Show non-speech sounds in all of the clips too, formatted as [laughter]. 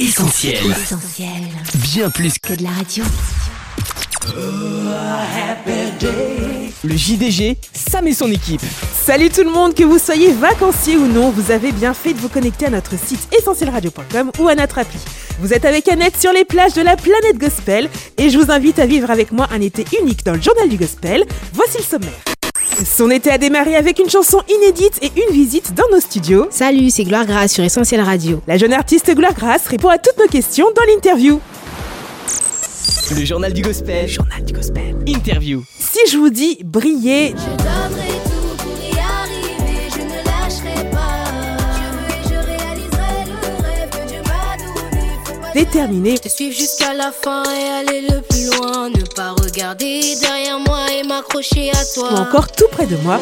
Essentiel. Essentiel. Bien plus que Que de la radio. Le JDG, Sam et son équipe. Salut tout le monde, que vous soyez vacancier ou non, vous avez bien fait de vous connecter à notre site essentielradio.com ou à notre appli. Vous êtes avec Annette sur les plages de la planète gospel et je vous invite à vivre avec moi un été unique dans le journal du gospel. Voici le sommaire. Son été a démarré avec une chanson inédite et une visite dans nos studios. Salut, c'est Gloire Grasse sur Essentiel Radio. La jeune artiste Gloire Grasse répond à toutes nos questions dans l'interview. le journal du gospel. Journal du gospel. Interview. Si je vous dis briller, donné. Faut pas déterminé, te suivre jusqu'à la fin et aller le plus loin. Ne pas regarder derrière moi et m'accrocher à toi. ou encore tout près de moi.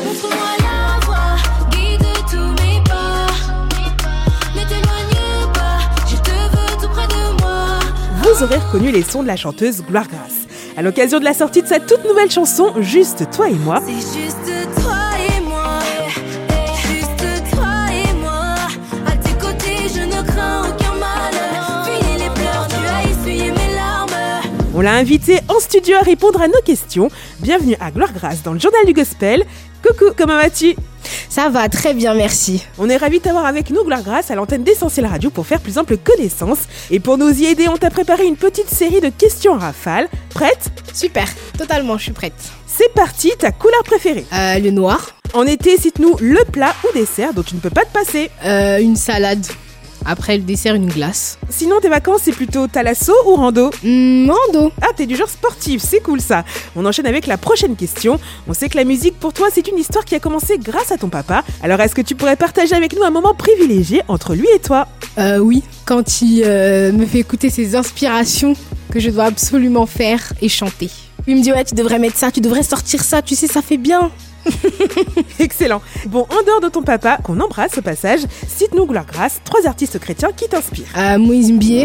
vous aurez reconnu les sons de la chanteuse Gloire Grasse. À l'occasion de la sortie de sa toute nouvelle chanson Juste toi et moi, C'est juste toi on l'a invité en studio à répondre à nos questions. Bienvenue à Gloire Grasse dans le journal du gospel. Coucou, comment vas-tu? Ça va très bien, merci. On est ravis de t'avoir avec nous, Gloire Grasse, à l'antenne d'Essentiel Radio pour faire plus ample connaissance. Et pour nous y aider, on t'a préparé une petite série de questions en rafale. Prête? Super, totalement, je suis prête. C'est parti, ta couleur préférée? Euh, le noir, En été, cite-nous le plat ou dessert dont tu ne peux pas te passer. euh, une salade. Après le dessert, une glace. Sinon, tes vacances, c'est plutôt thalasso ou rando Hum, rando. Ah, t'es du genre sportif, c'est cool ça. On enchaîne avec la prochaine question. On sait que la musique pour toi, c'est une histoire qui a commencé grâce à ton papa. Alors, est-ce que tu pourrais partager avec nous un moment privilégié entre lui et toi? Euh, oui, quand il euh, me fait écouter ses inspirations que je dois absolument faire et chanter. Il me dit ouais, tu devrais mettre ça, tu devrais sortir ça, tu sais, ça fait bien. [laughs] Excellent. Bon, en dehors de ton papa, qu'on embrasse au passage, cite-nous Gloire Grasse, trois artistes chrétiens qui t'inspirent. Euh, Moïse Mbié,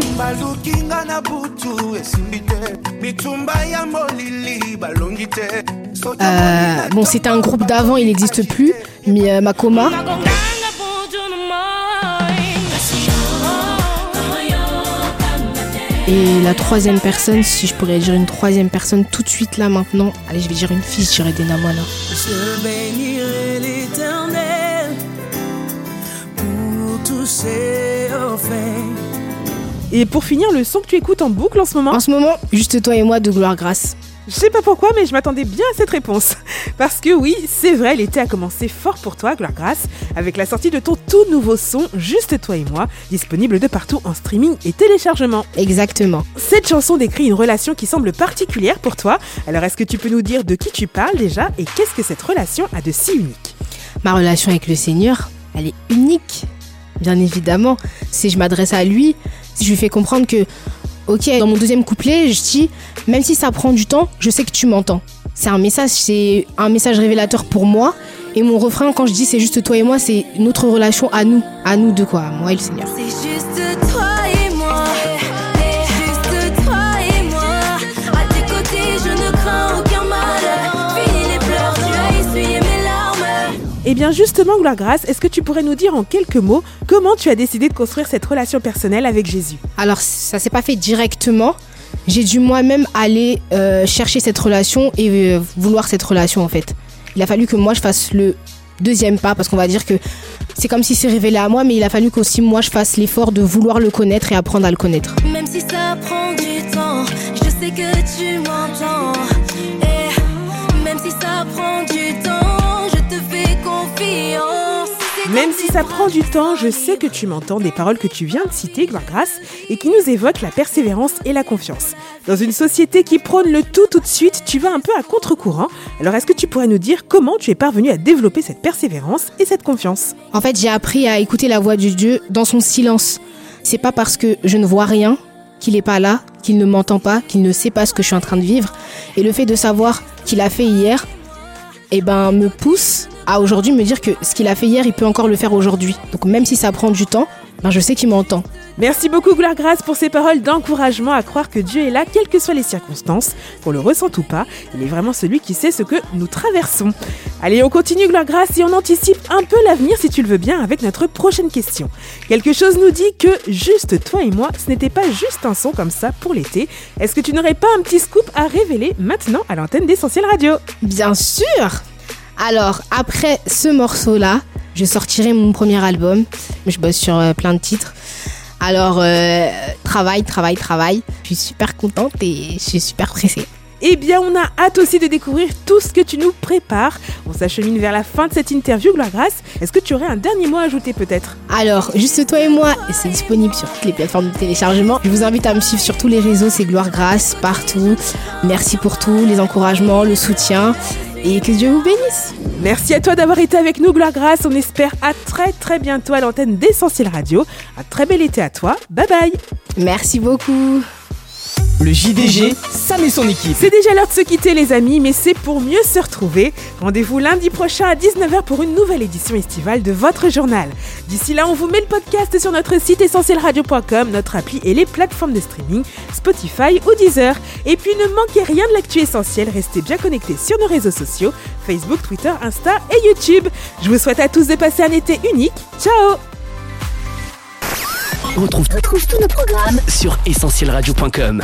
euh, bon, c'était un groupe d'avant, il n'existe plus, mais euh, Makoma. Et la troisième personne, si je pourrais dire une troisième personne tout de suite là maintenant, allez, je vais dire une fille, je dirais Dena Moana. Je bénirai l'éternel pour tous ses faits. Et pour finir, le son que tu écoutes en boucle en ce moment En ce moment, juste toi et moi de Gloire Grasse. Je sais pas pourquoi, mais je m'attendais bien à cette réponse. [laughs] Parce que oui, c'est vrai, l'été a commencé fort pour toi, Gloire Grasse, avec la sortie de ton tout nouveau son, Juste toi et moi, disponible de partout en streaming et téléchargement. Exactement. Cette chanson décrit une relation qui semble particulière pour toi. Alors est-ce que tu peux nous dire de qui tu parles déjà et qu'est-ce que cette relation a de si unique? Ma relation avec le Seigneur, elle est unique. Bien évidemment, si je m'adresse à lui, si je lui fais comprendre que, ok, dans mon deuxième couplet, je dis, même si ça prend du temps, je sais que tu m'entends. C'est un message, c'est un message révélateur pour moi. Et mon refrain, quand je dis c'est juste toi et moi, c'est notre relation à nous, à nous deux quoi, moi et le Seigneur. C'est juste toi larmes. Eh bien justement, Gloire Grasse, est-ce que tu pourrais nous dire en quelques mots comment tu as décidé de construire cette relation personnelle avec Jésus? Alors ça s'est pas fait directement. J'ai dû moi-même aller euh, chercher cette relation et euh, vouloir cette relation en fait. Il a fallu que moi je fasse le deuxième pas parce qu'on va dire que c'est comme si c'est révélé à moi, mais il a fallu qu'aussi moi je fasse l'effort de vouloir le connaître et apprendre à le connaître. Même si ça prend du temps, je sais que tu Même si ça prend du temps, je sais que tu m'entends des paroles que tu viens de citer, Gloire Grasse, et qui nous évoquent la persévérance et la confiance. Dans une société qui prône le tout tout de suite, tu vas un peu à contre-courant. Alors est-ce que tu pourrais nous dire comment tu es parvenu à développer cette persévérance et cette confiance? En fait, j'ai appris à écouter la voix de Dieu dans son silence. C'est pas parce que je ne vois rien qu'il est pas là, qu'il ne m'entend pas, qu'il ne sait pas ce que je suis en train de vivre. Et le fait de savoir qu'il a fait hier, eh ben, me pousse à aujourd'hui me dire que ce qu'il a fait hier, il peut encore le faire aujourd'hui. Donc même si ça prend du temps, ben, je sais qu'il m'entend. Merci beaucoup Gloire Grace pour ces paroles d'encouragement à croire que Dieu est là, quelles que soient les circonstances, qu'on le ressente ou pas. Il est vraiment celui qui sait ce que nous traversons. Allez, on continue Gloire Grace et on anticipe un peu l'avenir si tu le veux bien avec notre prochaine question. Quelque chose nous dit que juste toi et moi, ce n'était pas juste un son comme ça pour l'été. Est-ce que tu n'aurais pas un petit scoop à révéler maintenant à l'antenne d'Essentiel Radio? Bien sûr Alors, après ce morceau-là, je sortirai mon premier album. Je bosse sur euh, plein de titres. Alors, euh, travail, travail, travail. Je suis super contente et je suis super pressée. Eh bien, on a hâte aussi de découvrir tout ce que tu nous prépares. On s'achemine vers la fin de cette interview, Gloire Grace. Est-ce que tu aurais un dernier mot à ajouter peut-être? Alors, juste toi et moi, c'est disponible sur toutes les plateformes de téléchargement. Je vous invite à me suivre sur tous les réseaux, c'est Gloire Grace, partout. Merci pour tout, les encouragements, le soutien. Et que Dieu vous bénisse. Merci à toi d'avoir été avec nous, Gloire Grace. On espère à très très bientôt à l'antenne d'Essentiel Radio. Un très bel été à toi. Bye bye. Merci beaucoup. Le JDG, Sam et son équipe. C'est déjà l'heure de se quitter les amis, mais c'est pour mieux se retrouver. Rendez-vous lundi prochain à 19h pour une nouvelle édition estivale de votre journal. D'ici là, on vous met le podcast sur notre site essentielradio.com, notre appli et les plateformes de streaming, Spotify ou Deezer. Et puis ne manquez rien de l'actu essentiel, restez bien connectés sur nos réseaux sociaux, Facebook, Twitter, Insta et YouTube. Je vous souhaite à tous de passer un été unique. Ciao On retrouve, tous nos programmes sur essentielradio.com.